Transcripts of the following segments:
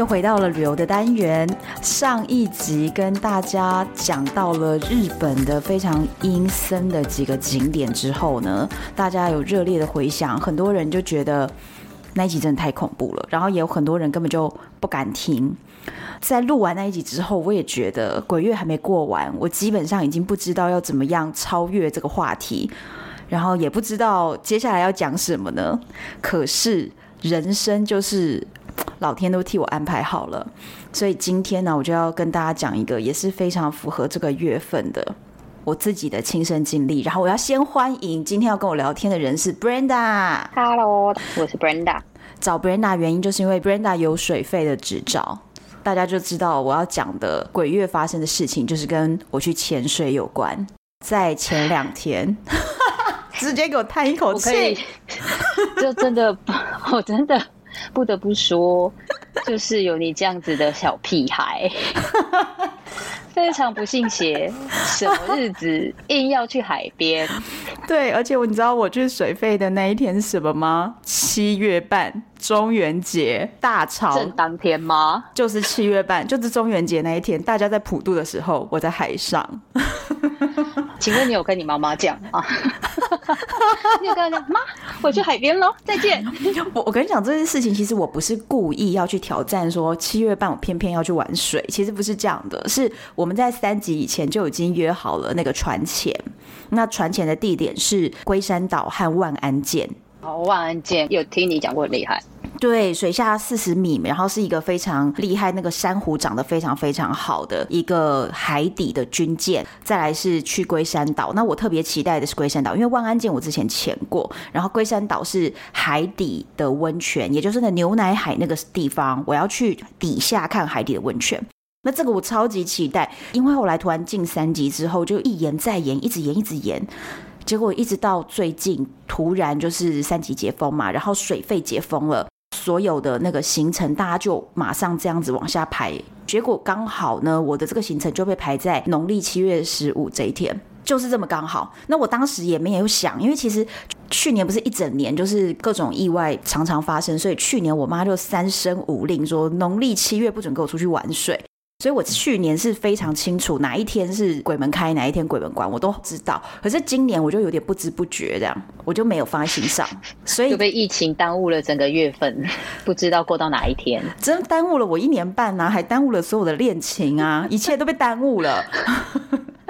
又回到了旅游的单元。上一集跟大家讲到了日本的非常阴森的几个景点之后呢，大家有热烈的回响，很多人就觉得那一集真的太恐怖了，然后也有很多人根本就不敢听。在录完那一集之后，我也觉得鬼月还没过完，我基本上已经不知道要怎么样超越这个话题，然后也不知道接下来要讲什么呢。可是人生就是。老天都替我安排好了，所以今天呢，我就要跟大家讲一个也是非常符合这个月份的我自己的亲身经历。然后我要先欢迎今天要跟我聊天的人是 Brenda。Hello，我是 Brenda。找 Brenda 原因就是因为 Brenda 有水费的执照，大家就知道我要讲的鬼月发生的事情就是跟我去潜水有关。在前两天，直接给我叹一口气，就真的，我真的。不得不说，就是有你这样子的小屁孩，非常不信邪。什么日子硬要去海边？对，而且我你知道我去水费的那一天是什么吗？七月半，中元节大潮正当天吗？就是七月半，就是中元节那一天，大家在普渡的时候，我在海上。请问你有跟你妈妈讲吗？你有跟她讲妈，我去海边喽，再见。我我跟你讲这件事情，其实我不是故意要去挑战，说七月半我偏偏要去玩水，其实不是这样的，是我们在三级以前就已经约好了那个船前，那船前的地点是龟山岛和万安舰。哦，万安舰有听你讲过很厉害。对，水下四十米，然后是一个非常厉害，那个珊瑚长得非常非常好的一个海底的军舰。再来是去龟山岛，那我特别期待的是龟山岛，因为万安舰我之前潜过，然后龟山岛是海底的温泉，也就是那牛奶海那个地方，我要去底下看海底的温泉。那这个我超级期待，因为后来突然进三级之后，就一延再延，一直延一直延。结果一直到最近，突然就是三级解封嘛，然后水费解封了，所有的那个行程大家就马上这样子往下排。结果刚好呢，我的这个行程就被排在农历七月十五这一天，就是这么刚好。那我当时也没有想，因为其实去年不是一整年就是各种意外常常发生，所以去年我妈就三声五令说农历七月不准跟我出去玩水。所以，我去年是非常清楚哪一天是鬼门开，哪一天鬼门关，我都知道。可是今年我就有点不知不觉这样，我就没有放在心上，所以就被疫情耽误了整个月份，不知道过到哪一天，真耽误了我一年半啊，还耽误了所有的恋情啊，一切都被耽误了。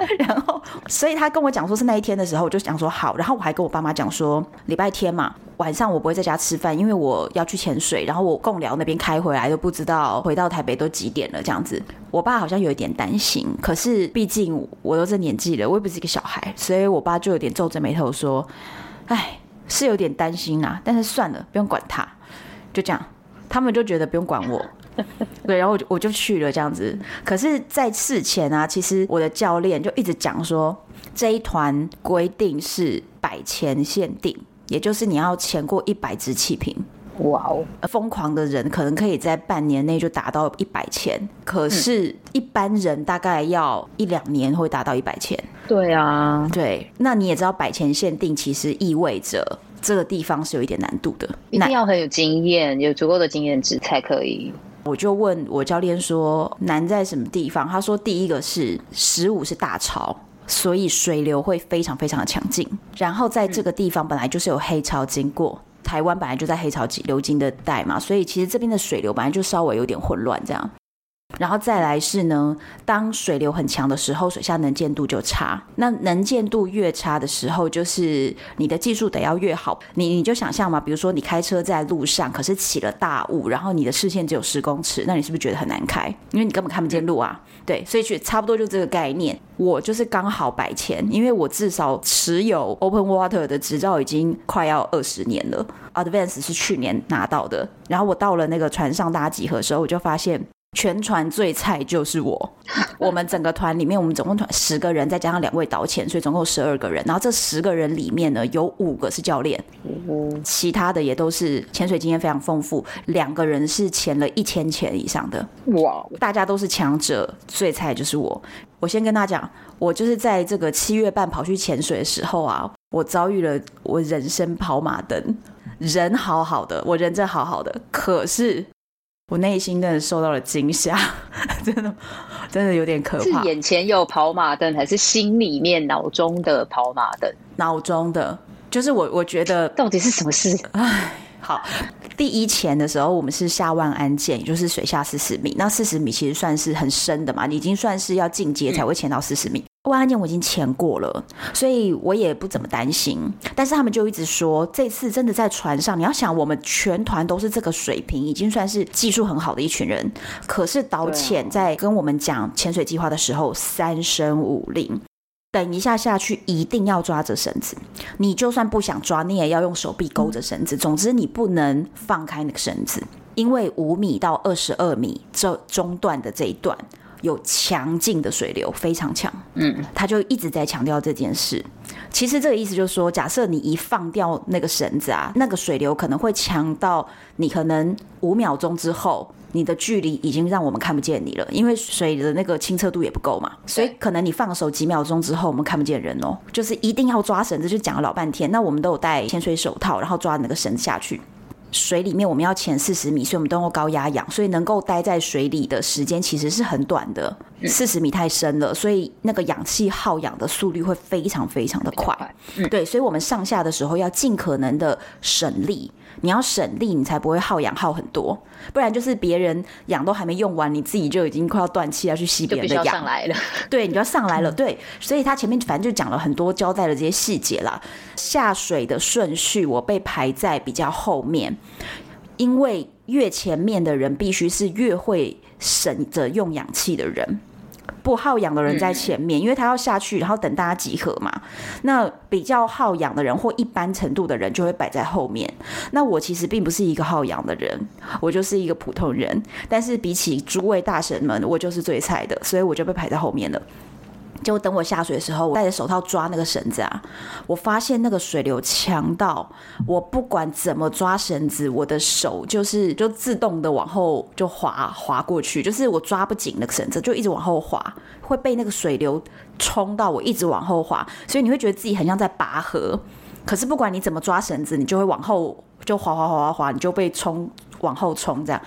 然后，所以他跟我讲说是那一天的时候，我就想说好。然后我还跟我爸妈讲说，礼拜天嘛，晚上我不会在家吃饭，因为我要去潜水。然后我共寮那边开回来都不知道回到台北都几点了，这样子。我爸好像有一点担心，可是毕竟我都这年纪了，我也不是一个小孩，所以我爸就有点皱着眉头说：“哎，是有点担心啊，但是算了，不用管他。”就这样，他们就觉得不用管我。对，然后我就我就去了这样子。可是，在事前啊，其实我的教练就一直讲说，这一团规定是百钱限定，也就是你要潜过一百支气瓶。哇哦！疯狂的人可能可以在半年内就达到一百千，可是一般人大概要一两年会达到一百千。对啊，对。那你也知道，百千限定其实意味着这个地方是有一点难度的，一定要很有经验，有足够的经验值才可以。我就问我教练说，难在什么地方？他说第一个是十五是大潮，所以水流会非常非常的强劲。然后在这个地方本来就是有黑潮经过，台湾本来就在黑潮流经的带嘛，所以其实这边的水流本来就稍微有点混乱这样。然后再来是呢，当水流很强的时候，水下能见度就差。那能见度越差的时候，就是你的技术得要越好。你你就想象嘛，比如说你开车在路上，可是起了大雾，然后你的视线只有十公尺，那你是不是觉得很难开？因为你根本看不见路啊。对，所以就差不多就这个概念。我就是刚好百潜，因为我至少持有 Open Water 的执照已经快要二十年了。Advance 是去年拿到的。然后我到了那个船上大家集合的时候，我就发现。全船最菜就是我。我们整个团里面，我们总共团十个人，再加上两位导潜，所以总共十二个人。然后这十个人里面呢，有五个是教练，其他的也都是潜水经验非常丰富。两个人是潜了一千潜以上的，哇！大家都是强者，最菜就是我。我先跟大家讲，我就是在这个七月半跑去潜水的时候啊，我遭遇了我人生跑马灯。人好好的，我人真好好的，可是。我内心真的受到了惊吓，真的，真的有点可怕。是眼前有跑马灯，还是心里面脑中的跑马灯？脑中的，就是我，我觉得到底是什么事？哎，好，第一潜的时候，我们是下万安舰，也就是水下四十米。那四十米其实算是很深的嘛，你已经算是要进阶才会潜到四十米。嗯万安舰我已经潜过了，所以我也不怎么担心。但是他们就一直说，这次真的在船上，你要想，我们全团都是这个水平，已经算是技术很好的一群人。可是导潜在跟我们讲潜水计划的时候，三声五令，等一下下去一定要抓着绳子。你就算不想抓，你也要用手臂勾着绳子。总之，你不能放开那个绳子，因为五米到二十二米这中段的这一段。有强劲的水流，非常强。嗯，他就一直在强调这件事。其实这个意思就是说，假设你一放掉那个绳子啊，那个水流可能会强到你可能五秒钟之后，你的距离已经让我们看不见你了，因为水的那个清澈度也不够嘛。所以可能你放手几秒钟之后，我们看不见人哦。就是一定要抓绳子，就讲了老半天。那我们都有戴潜水手套，然后抓那个绳子下去。水里面我们要潜四十米，所以我们都用高压氧，所以能够待在水里的时间其实是很短的。四十米太深了，所以那个氧气耗氧的速率会非常非常的快。对，所以我们上下的时候要尽可能的省力。你要省力，你才不会耗氧耗很多，不然就是别人氧都还没用完，你自己就已经快要断气要去吸别人的氧。上来了，对，你就要上来了。对，所以他前面反正就讲了很多，交代了这些细节啦。下水的顺序，我被排在比较后面，因为越前面的人必须是越会省着用氧气的人。不好养的人在前面，因为他要下去，然后等大家集合嘛。那比较好养的人或一般程度的人就会摆在后面。那我其实并不是一个好养的人，我就是一个普通人。但是比起诸位大神们，我就是最菜的，所以我就被排在后面了。就等我下水的时候，我戴着手套抓那个绳子啊，我发现那个水流强到我不管怎么抓绳子，我的手就是就自动的往后就滑滑过去，就是我抓不紧那个绳子，就一直往后滑，会被那个水流冲到我一直往后滑，所以你会觉得自己很像在拔河，可是不管你怎么抓绳子，你就会往后就滑滑滑滑滑，你就被冲。往后冲，这样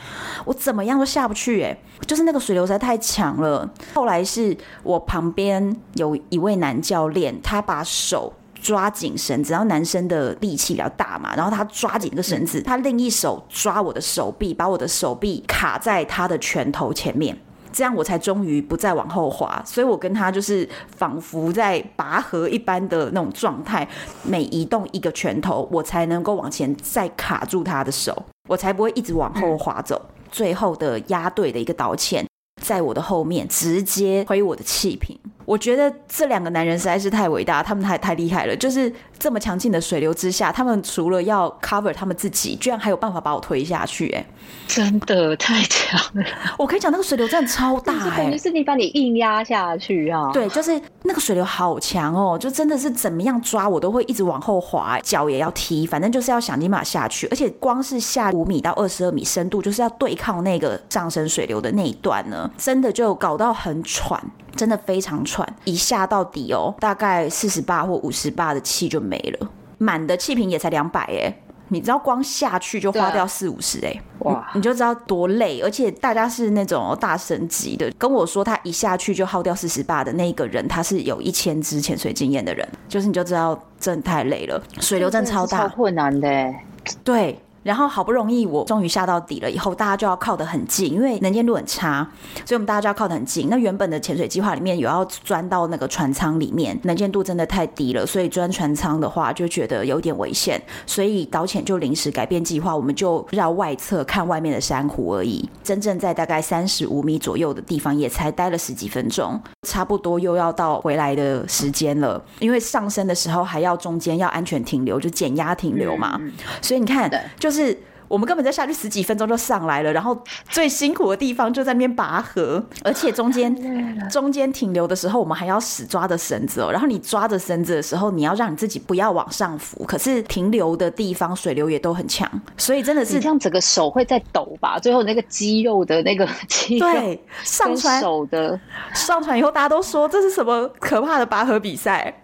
我怎么样都下不去哎，就是那个水流实在太强了。后来是我旁边有一位男教练，他把手抓紧绳子，然后男生的力气比较大嘛，然后他抓紧那个绳子，他另一手抓我的手臂，把我的手臂卡在他的拳头前面。这样我才终于不再往后滑，所以我跟他就是仿佛在拔河一般的那种状态，每移动一个拳头，我才能够往前再卡住他的手，我才不会一直往后滑走。最后的压队的一个道歉，在我的后面直接推我的气瓶。我觉得这两个男人实在是太伟大，他们太太厉害了。就是这么强劲的水流之下，他们除了要 cover 他们自己，居然还有办法把我推下去，欸，哎，真的太强了！我可以讲那个水流真的超大，欸，哎，就是你把你硬压下去啊。对，就是那个水流好强哦，就真的是怎么样抓我都会一直往后滑，脚也要踢，反正就是要想尽办法下去。而且光是下五米到二十二米深度，就是要对抗那个上升水流的那一段呢，真的就搞到很喘。真的非常喘，一下到底哦，大概四十八或五十八的气就没了，满的气瓶也才两百哎，你知道光下去就花掉四五十哎，哇，你就知道多累，而且大家是那种大神级的，跟我说他一下去就耗掉四十八的那个人，他是有一千支潜水经验的人，就是你就知道真的太累了，水流真的超大，超困难的，对。然后好不容易我终于下到底了，以后大家就要靠得很近，因为能见度很差，所以我们大家就要靠得很近。那原本的潜水计划里面有要钻到那个船舱里面，能见度真的太低了，所以钻船舱的话就觉得有点危险，所以导潜就临时改变计划，我们就绕外侧看外面的珊瑚而已。真正在大概三十五米左右的地方，也才待了十几分钟，差不多又要到回来的时间了。因为上升的时候还要中间要安全停留，就减压停留嘛。所以你看，就。是是我们根本在下去十几分钟就上来了，然后最辛苦的地方就在那边拔河，而且中间 中间停留的时候，我们还要死抓着绳子哦。然后你抓着绳子的时候，你要让你自己不要往上浮，可是停留的地方水流也都很强，所以真的是这样，整个手会在抖吧？最后那个肌肉的那个肌肉 对上传手的上传以后，大家都说这是什么可怕的拔河比赛？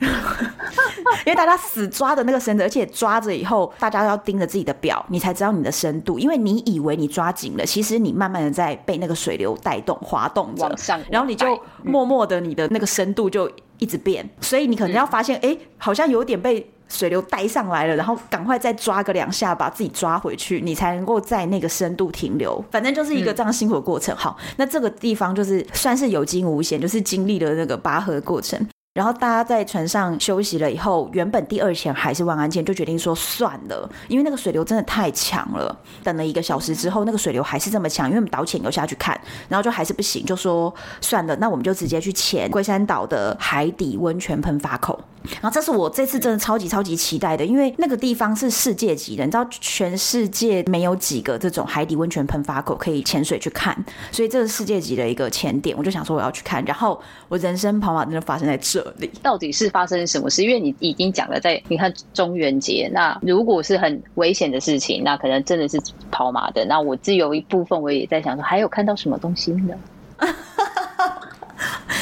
因为大家死抓着那个绳子，而且抓着以后，大家都要盯着自己的表，你才知道你的深度。因为你以为你抓紧了，其实你慢慢的在被那个水流带动滑动着，然后你就默默的你的那个深度就一直变，所以你可能要发现，哎、嗯，好像有点被水流带上来了，然后赶快再抓个两下，把自己抓回去，你才能够在那个深度停留。反正就是一个这样辛苦的过程。好，那这个地方就是算是有惊无险，就是经历了那个拔河的过程。然后大家在船上休息了以后，原本第二潜还是万安舰，就决定说算了，因为那个水流真的太强了。等了一个小时之后，那个水流还是这么强，因为我们导潜游下去看，然后就还是不行，就说算了，那我们就直接去潜龟山岛的海底温泉喷发口。然后这是我这次真的超级超级期待的，因为那个地方是世界级的，你知道全世界没有几个这种海底温泉喷发口可以潜水去看，所以这是世界级的一个潜点，我就想说我要去看。然后我人生跑马真的发生在这。到底是发生什么事？因为你已经讲了，在你看中元节，那如果是很危险的事情，那可能真的是跑马的。那我自有一部分，我也在想说，还有看到什么东西呢？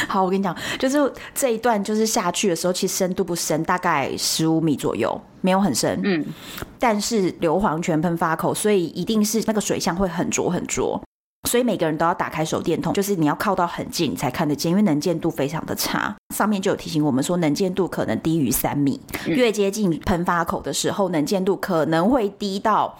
好，我跟你讲，就是这一段，就是下去的时候，其实深度不深，大概十五米左右，没有很深。嗯，但是硫磺泉喷发口，所以一定是那个水箱会很浊很浊。所以每个人都要打开手电筒，就是你要靠到很近才看得见，因为能见度非常的差。上面就有提醒我们说，能见度可能低于三米，越接近喷发口的时候，能见度可能会低到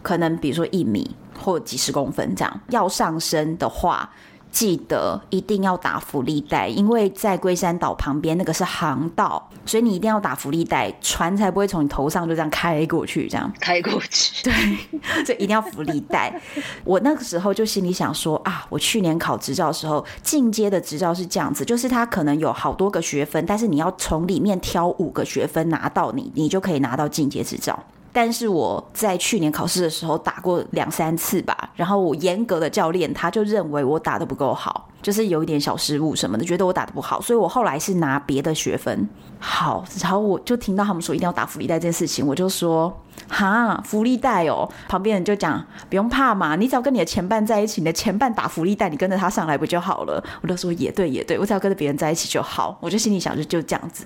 可能比如说一米或几十公分这样。要上升的话，记得一定要打福利带，因为在龟山岛旁边那个是航道，所以你一定要打福利带，船才不会从你头上就这样开过去，这样开过去。对，所以一定要福利带。我那个时候就心里想说啊，我去年考执照的时候，进阶的执照是这样子，就是它可能有好多个学分，但是你要从里面挑五个学分拿到你，你就可以拿到进阶执照。但是我在去年考试的时候打过两三次吧，然后我严格的教练他就认为我打得不够好，就是有一点小失误什么的，觉得我打得不好，所以我后来是拿别的学分。好，然后我就听到他们说一定要打浮力带这件事情，我就说哈，浮力带哦，旁边人就讲不用怕嘛，你只要跟你的前伴在一起，你的前伴打浮力带，你跟着他上来不就好了？我就说也对也对，我只要跟着别人在一起就好，我就心里想就就这样子。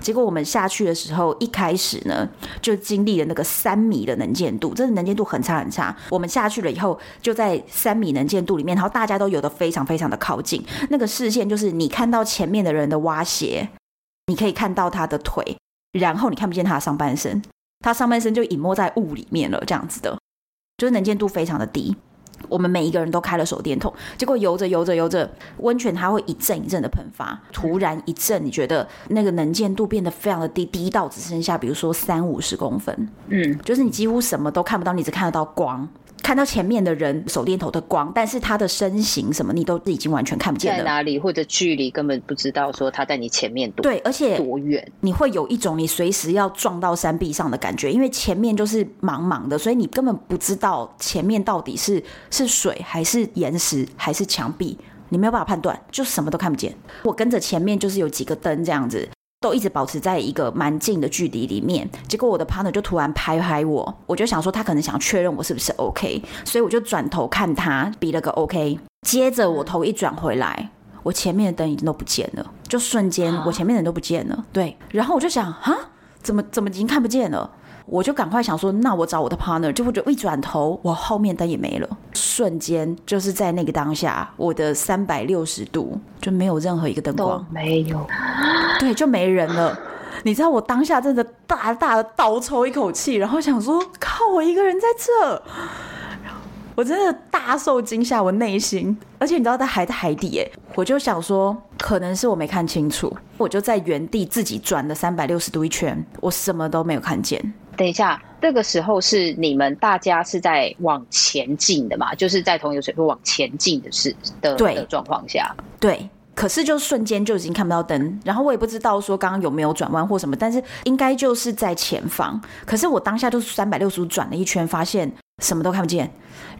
结果我们下去的时候，一开始呢就经历了那个三米的能见度，真的能见度很差很差。我们下去了以后，就在三米能见度里面，然后大家都游得非常非常的靠近，那个视线就是你看到前面的人的蛙鞋，你可以看到他的腿，然后你看不见他的上半身，他上半身就隐没在雾里面了，这样子的，就是能见度非常的低。我们每一个人都开了手电筒，结果游着游着游着，温泉它会一阵一阵的喷发，突然一阵，你觉得那个能见度变得非常的低，低到只剩下比如说三五十公分，嗯，就是你几乎什么都看不到，你只看得到光。看到前面的人手电筒的光，但是他的身形什么你都已经完全看不见了，在哪里或者距离根本不知道说他在你前面多对，而且多远，你会有一种你随时要撞到山壁上的感觉，因为前面就是茫茫的，所以你根本不知道前面到底是是水还是岩石还是墙壁，你没有办法判断，就什么都看不见。我跟着前面就是有几个灯这样子。都一直保持在一个蛮近的距离里面，结果我的 partner 就突然拍拍我，我就想说他可能想确认我是不是 OK，所以我就转头看他，比了个 OK。接着我头一转回来，我前面的灯已经都不见了，就瞬间我前面的人都不见了。对，然后我就想，啊，怎么怎么已经看不见了？我就赶快想说，那我找我的 partner，就我就一转头，我后面灯也没了，瞬间就是在那个当下，我的三百六十度就没有任何一个灯光，没有，对，就没人了。你知道我当下真的大大的倒抽一口气，然后想说，靠，我一个人在这，我真的大受惊吓，我内心，而且你知道，它还在海底，耶，我就想说，可能是我没看清楚，我就在原地自己转了三百六十度一圈，我什么都没有看见。等一下，这个时候是你们大家是在往前进的嘛？就是在同一个水位往前进的是的的状况下，对。可是就瞬间就已经看不到灯，然后我也不知道说刚刚有没有转弯或什么，但是应该就是在前方。可是我当下就是三百六十度转了一圈，发现什么都看不见。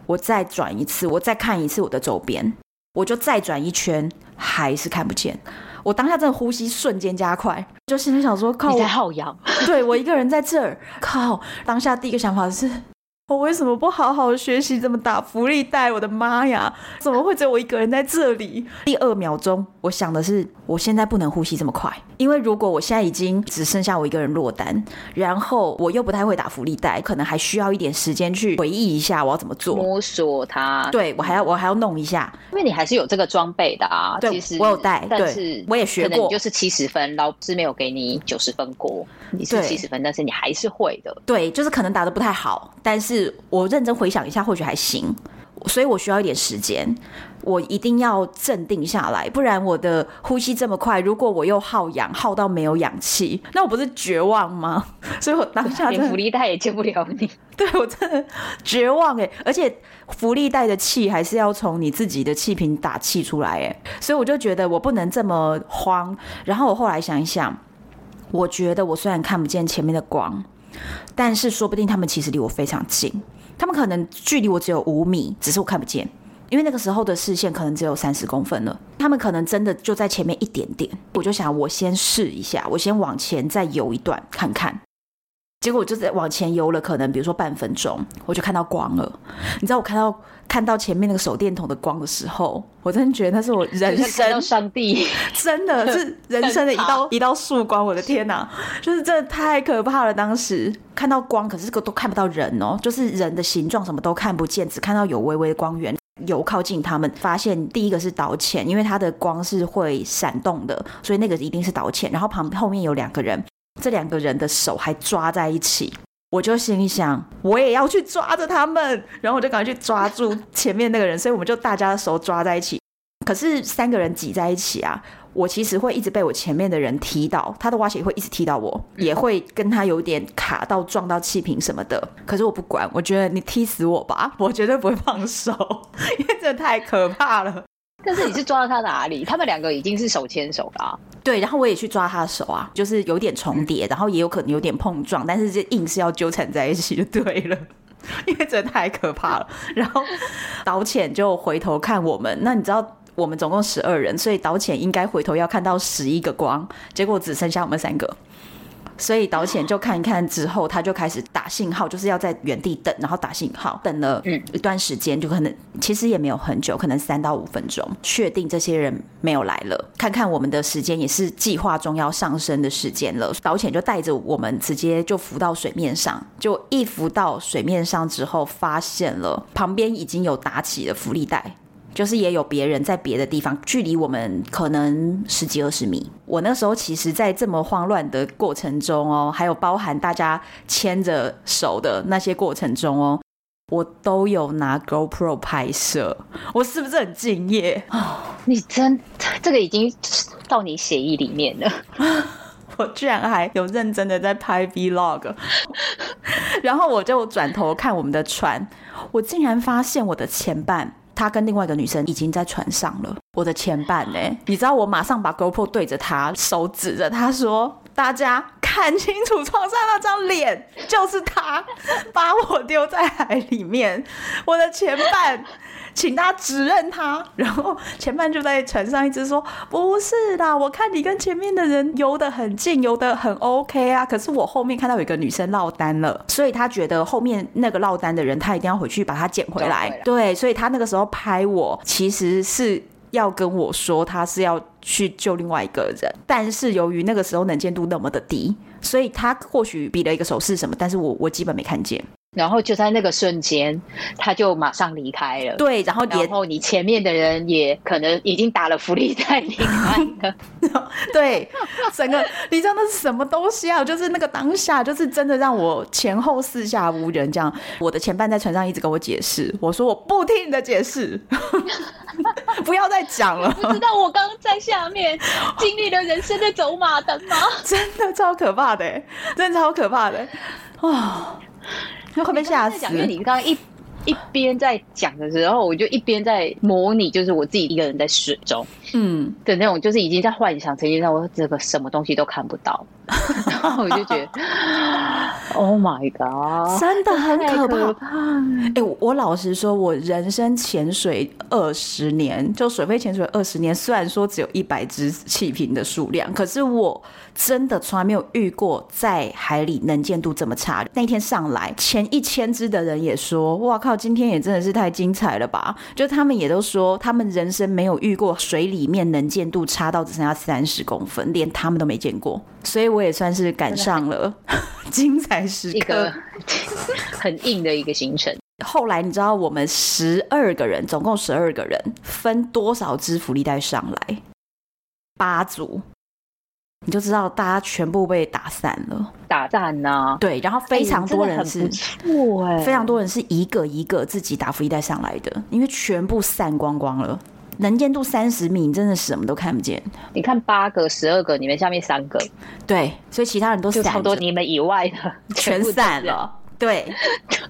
我再转一次，我再看一次我的周边，我就再转一圈，还是看不见。我当下真的呼吸瞬间加快，就心里想说：靠我，你在耗氧。对，我一个人在这儿，靠！当下第一个想法是。我为什么不好好学习怎么打福利带？我的妈呀，怎么会只有我一个人在这里？第二秒钟，我想的是，我现在不能呼吸这么快，因为如果我现在已经只剩下我一个人落单，然后我又不太会打福利带，可能还需要一点时间去回忆一下我要怎么做，摸索它。对，我还要我还要弄一下，因为你还是有这个装备的啊。对，其实我有带，但是我也学过，就是七十分，老师没有给你九十分过，你是七十分，但是你还是会的。对，就是可能打的不太好，但是我认真。回想一下，或许还行，所以我需要一点时间，我一定要镇定下来，不然我的呼吸这么快，如果我又耗氧耗到没有氧气，那我不是绝望吗？所以我当下 连福利袋也救不了你，对，我真的绝望哎！而且福利袋的气还是要从你自己的气瓶打气出来哎，所以我就觉得我不能这么慌。然后我后来想一想，我觉得我虽然看不见前面的光，但是说不定他们其实离我非常近。他们可能距离我只有五米，只是我看不见，因为那个时候的视线可能只有三十公分了。他们可能真的就在前面一点点，我就想我先试一下，我先往前再游一段看看。结果我就在往前游了，可能比如说半分钟，我就看到光了。你知道我看到看到前面那个手电筒的光的时候，我真的觉得那是我人生 上帝，真的是人生的一道 一道曙光。我的天哪，就是真的太可怕了！当时看到光，可是这个都看不到人哦，就是人的形状什么都看不见，只看到有微微的光源。游靠近他们，发现第一个是导潜，因为它的光是会闪动的，所以那个一定是导潜。然后旁后面有两个人。这两个人的手还抓在一起，我就心里想，我也要去抓着他们，然后我就赶快去抓住前面那个人，所以我们就大家的手抓在一起。可是三个人挤在一起啊，我其实会一直被我前面的人踢到，他的蛙鞋会一直踢到我，也会跟他有点卡到撞到气瓶什么的。可是我不管，我觉得你踢死我吧，我绝对不会放手，因为这太可怕了。但是你是抓到他哪里？他们两个已经是手牵手了啊。对，然后我也去抓他的手啊，就是有点重叠，然后也有可能有点碰撞，但是这硬是要纠缠在一起就对了，因为真的太可怕了。然后导潜就回头看我们，那你知道我们总共十二人，所以导潜应该回头要看到十一个光，结果只剩下我们三个。所以导潜就看一看之后，他就开始打信号，就是要在原地等，然后打信号，等了一段时间，就可能其实也没有很久，可能三到五分钟，确定这些人没有来了，看看我们的时间也是计划中要上升的时间了，导潜就带着我们直接就浮到水面上，就一浮到水面上之后，发现了旁边已经有打起了浮力带。就是也有别人在别的地方，距离我们可能十几二十米。我那时候其实，在这么慌乱的过程中哦，还有包含大家牵着手的那些过程中哦，我都有拿 GoPro 拍摄。我是不是很敬业？哦，你真这个已经到你协议里面了。我居然还有认真的在拍 Vlog，然后我就转头看我们的船，我竟然发现我的前半。他跟另外一个女生已经在船上了。我的前半呢？你知道，我马上把 GoPro 对着他，手指着他说：“大家看清楚床上那张脸，就是他把我丢在海里面。”我的前半。请大家指认他，然后前半就在船上一直说：“不是啦，我看你跟前面的人游得很近，游得很 OK 啊。可是我后面看到有一个女生落单了，所以他觉得后面那个落单的人，他一定要回去把他捡回来。对，所以他那个时候拍我，其实是要跟我说他是要去救另外一个人，但是由于那个时候能见度那么的低，所以他或许比了一个手势什么，但是我我基本没看见。”然后就在那个瞬间，他就马上离开了。对，然后然后你前面的人也可能已经打了福利在离开了。对，整个你知道那是什么东西啊？就是那个当下，就是真的让我前后四下无人。这样，我的前半在船上一直跟我解释，我说我不听你的解释，不要再讲了。不知道我刚刚在下面经历了人生的走马灯吗？真的超可怕的，真的超可怕的啊！会被吓死！因为你刚刚一一边在讲的时候，我就一边在模拟，就是我自己一个人在水中，嗯的那种，就是已经在幻想，曾经让我这个什么东西都看不到，然后我就觉得 Oh my god！真的很可怕。哎、欸，我老实说，我人生潜水二十年，就水肺潜水二十年，虽然说只有一百只气瓶的数量，可是我真的从来没有遇过在海里能见度这么差。那天上来前一千只的人也说：“哇靠，今天也真的是太精彩了吧！”就他们也都说，他们人生没有遇过水里面能见度差到只剩下三十公分，连他们都没见过。所以我也算是赶上了 精彩时刻，一个很硬的一个行程。后来你知道我们十二个人，总共十二个人，分多少支福利袋上来？八组，你就知道大家全部被打散了，打散呐、啊。对，然后非常多人是，哎、非常多人是一个一个自己打福利袋上来的，因为全部散光光了。能见度三十米，你真的什么都看不见。你看八个、十二个，你们下面三个，对，所以其他人都散，差不多你们以外的全散了。对，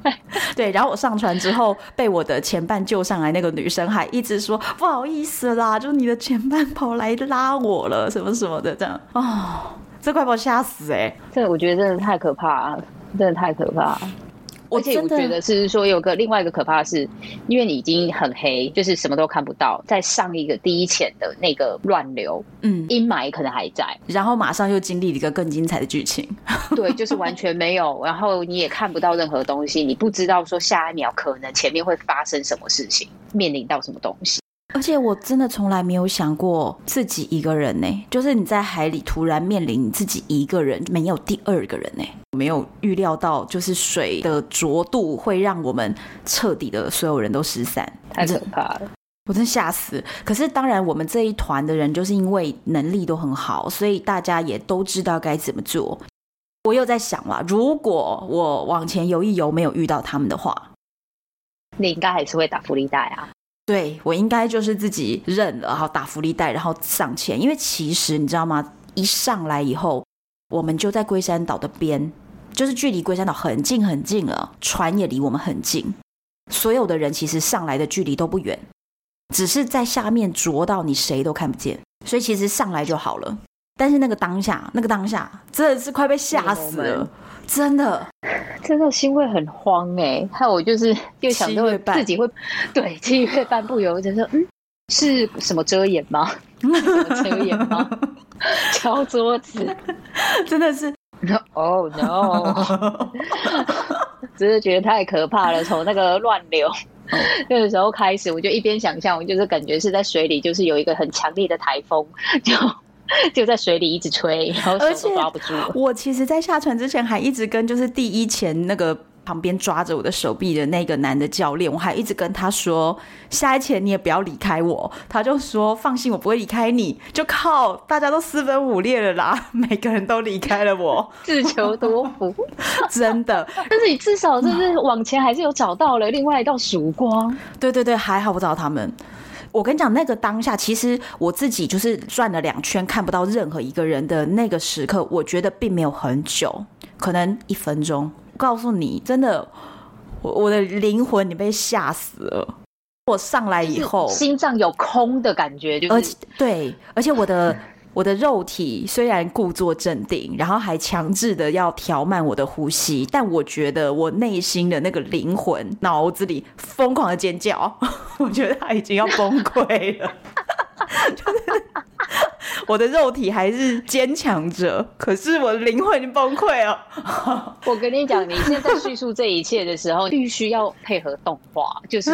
对，对。然后我上船之后，被我的前伴救上来，那个女生还一直说不好意思啦，就是你的前伴跑来拉我了，什么什么的，这样哦，这快把我吓死哎、欸！这我觉得真的太可怕了，真的太可怕了。而且我觉得是说有个另外一个可怕的是，因为你已经很黑，就是什么都看不到，在上一个第一潜的那个乱流，嗯，阴霾可能还在，然后马上又经历了一个更精彩的剧情，对，就是完全没有，然后你也看不到任何东西，你不知道说下一秒可能前面会发生什么事情，面临到什么东西。而且我真的从来没有想过自己一个人呢，就是你在海里突然面临你自己一个人，没有第二个人呢，没有预料到就是水的浊度会让我们彻底的所有人都失散，太可怕了，我真吓死。可是当然，我们这一团的人就是因为能力都很好，所以大家也都知道该怎么做。我又在想了，如果我往前游一游，没有遇到他们的话，你应该还是会打福利袋啊。对，我应该就是自己认了，然后打福利袋，然后上前。因为其实你知道吗？一上来以后，我们就在龟山岛的边，就是距离龟山岛很近很近了，船也离我们很近。所有的人其实上来的距离都不远，只是在下面浊到你谁都看不见，所以其实上来就好了。但是那个当下，那个当下真的是快被吓死了。真的，真的心会很慌哎、欸！还有我就是 又想到自己会，对，七月半不由得说，嗯，是什么遮掩吗？什么遮掩吗？敲桌子，真的是，Oh no！真的觉得太可怕了。从那个乱流那个时候开始，我就一边想象，我就是感觉是在水里，就是有一个很强烈的台风，就。就在水里一直吹，然后手都抓不住。我其实，在下船之前还一直跟就是第一前那个旁边抓着我的手臂的那个男的教练，我还一直跟他说，下一前你也不要离开我。他就说放心，我不会离开你。就靠大家都四分五裂了啦，每个人都离开了我，自求多福，真的。但是你至少就是往前还是有找到了另外一道曙光。对对对，还好我找到他们。我跟你讲，那个当下，其实我自己就是转了两圈，看不到任何一个人的那个时刻，我觉得并没有很久，可能一分钟。告诉你，真的，我我的灵魂，你被吓死了。我上来以后，心脏有空的感觉，就是，而且对，而且我的。我的肉体虽然故作镇定，然后还强制的要调慢我的呼吸，但我觉得我内心的那个灵魂脑子里疯狂的尖叫，我觉得他已经要崩溃了。我的肉体还是坚强着，可是我的灵魂已经崩溃了。我跟你讲，你现在叙述这一切的时候，必须要配合动画，就是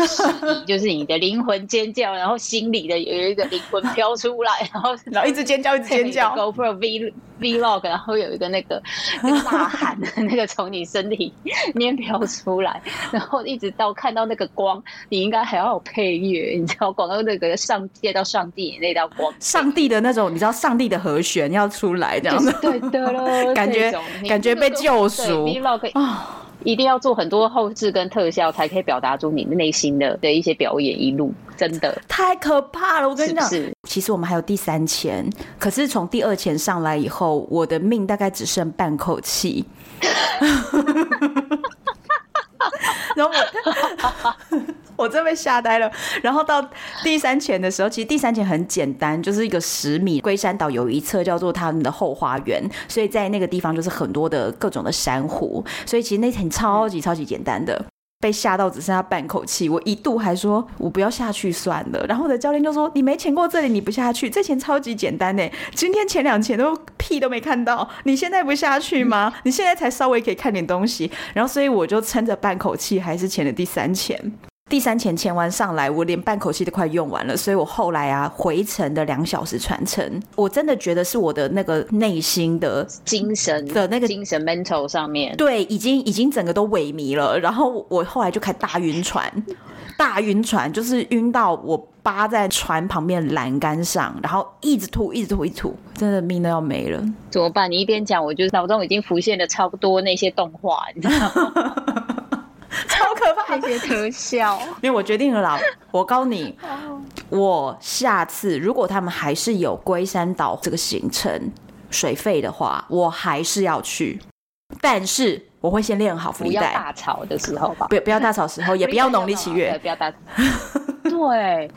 就是你的灵魂尖叫，然后心里的有一个灵魂飘出来，然后然后一直尖叫，一直尖叫。GoPro V Vlog，然后有一个那个 呐喊的那个从你身体里面飘出来，然后一直到看到那个光，你应该还要有配乐，你知道，广告那个上接到上帝那道光，上帝的那种，你知道，上帝的和弦要出来这样子，对的咯，感觉感觉被救赎。一定要做很多后置跟特效，才可以表达出你内心的的一些表演一路，真的太可怕了。我跟你讲，是是其实我们还有第三钱，可是从第二钱上来以后，我的命大概只剩半口气。然后我，我真被吓呆了。然后到第三潜的时候，其实第三潜很简单，就是一个十米。龟山岛有一侧叫做他们的后花园，所以在那个地方就是很多的各种的珊瑚，所以其实那潜超级超级简单的。被吓到只剩下半口气，我一度还说我不要下去算了。然后我的教练就说：“你没潜过这里，你不下去，这潜超级简单呢。今天前两潜都屁都没看到，你现在不下去吗？你现在才稍微可以看点东西。”然后所以我就撑着半口气，还是潜了第三潜。第三潜潜完上来，我连半口气都快用完了，所以我后来啊回程的两小时船程，我真的觉得是我的那个内心的精神的那个精神 mental 上面，对，已经已经整个都萎靡了。然后我后来就开大晕船，大晕船就是晕到我扒在船旁边栏杆上，然后一直吐，一直吐，一直吐，真的命都要没了。怎么办？你一边讲，我就脑中已经浮现了超多那些动画，你知道吗？超可怕！那些特效，因为我决定了啦。我告诉你，我下次如果他们还是有龟山岛这个行程水费的话，我还是要去。但是我会先练好浮力袋。不要大潮的时候吧，不不要大潮时候，也不要农历七月，不要大。对，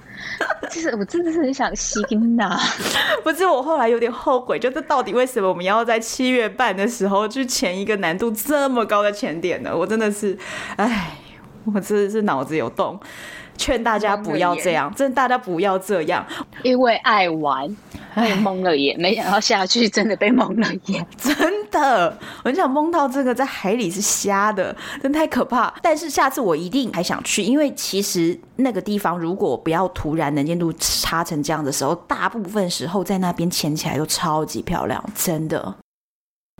其 实我真的是很想吸呐。不是，我后来有点后悔，就是到底为什么我们要在七月半的时候去前一个难度这么高的前点呢？我真的是，哎，我真的是脑子有洞。劝大家不要这样，真的大家不要这样，因为爱玩被蒙了眼，没想到下去真的被蒙了眼，真的，我想蒙到这个在海里是瞎的，真太可怕。但是下次我一定还想去，因为其实那个地方如果不要突然能见度差成这样的时候，大部分时候在那边潜起来都超级漂亮，真的。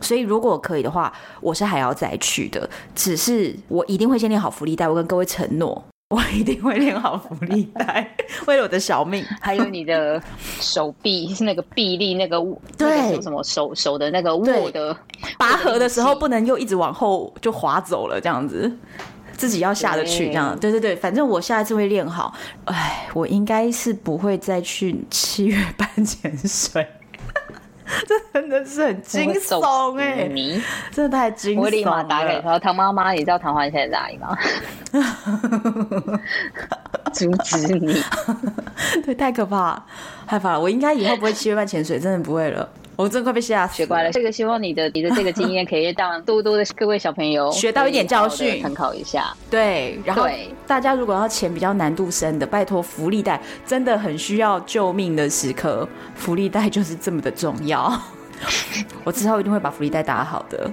所以如果可以的话，我是还要再去的，只是我一定会先练好福利带，我跟各位承诺。我一定会练好福利带，为了我的小命。还有你的手臂，是那个臂力，那个对那个什么手手的那个握的拔河的时候，不能又一直往后就滑走了，这样子自己要下得去，这样对对对，反正我下一次会练好。哎，我应该是不会再去七月半潜 水。这真的是很惊悚哎、欸！真的太惊悚了！我立马打给他说：“唐妈妈，你知道唐欢现在在哪里吗？” 阻止你！对，太可怕，害怕了。我应该以后不会七月半潜水，真的不会了。我真的快被吓死，学乖了。这个希望你的你的这个经验可以让多多的各位小朋友 学到一点教训，参考一下。对，然后大家如果要钱比较难度深的，拜托福利贷真的很需要救命的时刻，福利贷就是这么的重要。我之后一定会把福利贷打好的。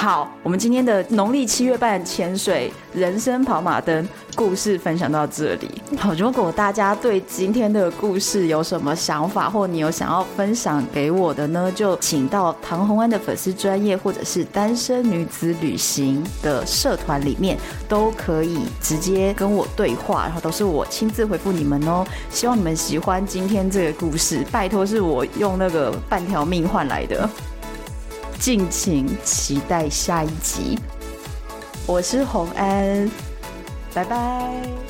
好，我们今天的农历七月半潜水人生跑马灯故事分享到这里。好，如果大家对今天的故事有什么想法，或你有想要分享给我的呢，就请到唐红安的粉丝专业，或者是单身女子旅行的社团里面，都可以直接跟我对话，然后都是我亲自回复你们哦。希望你们喜欢今天这个故事，拜托是我用那个半条命换来的。敬请期待下一集，我是洪安，拜拜。